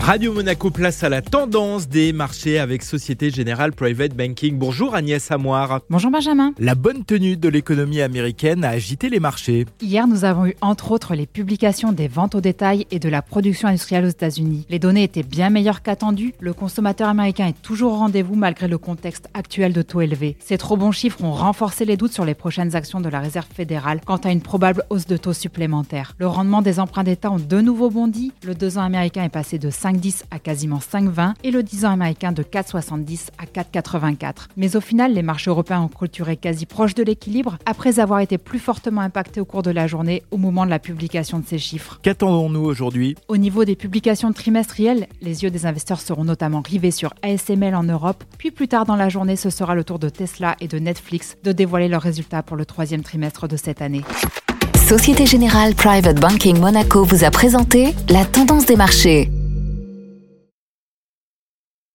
Radio Monaco place à la tendance des marchés avec Société Générale Private Banking. Bonjour Agnès Amoir. Bonjour Benjamin. La bonne tenue de l'économie américaine a agité les marchés. Hier, nous avons eu entre autres les publications des ventes au détail et de la production industrielle aux États-Unis. Les données étaient bien meilleures qu'attendues. Le consommateur américain est toujours au rendez-vous malgré le contexte actuel de taux élevés. Ces trop bons chiffres ont renforcé les doutes sur les prochaines actions de la Réserve fédérale quant à une probable hausse de taux supplémentaire. Le rendement des emprunts d'État ont de nouveau bondi. Le 2 ans américain est passé de 5 5,10 à quasiment 5,20 et le 10 ans américain de 4,70 à 4,84. Mais au final, les marchés européens ont clôturé quasi proche de l'équilibre après avoir été plus fortement impactés au cours de la journée au moment de la publication de ces chiffres. Qu'attendons-nous aujourd'hui? Au niveau des publications trimestrielles, les yeux des investisseurs seront notamment rivés sur ASML en Europe, puis plus tard dans la journée, ce sera le tour de Tesla et de Netflix de dévoiler leurs résultats pour le troisième trimestre de cette année. Société Générale Private Banking Monaco vous a présenté la tendance des marchés.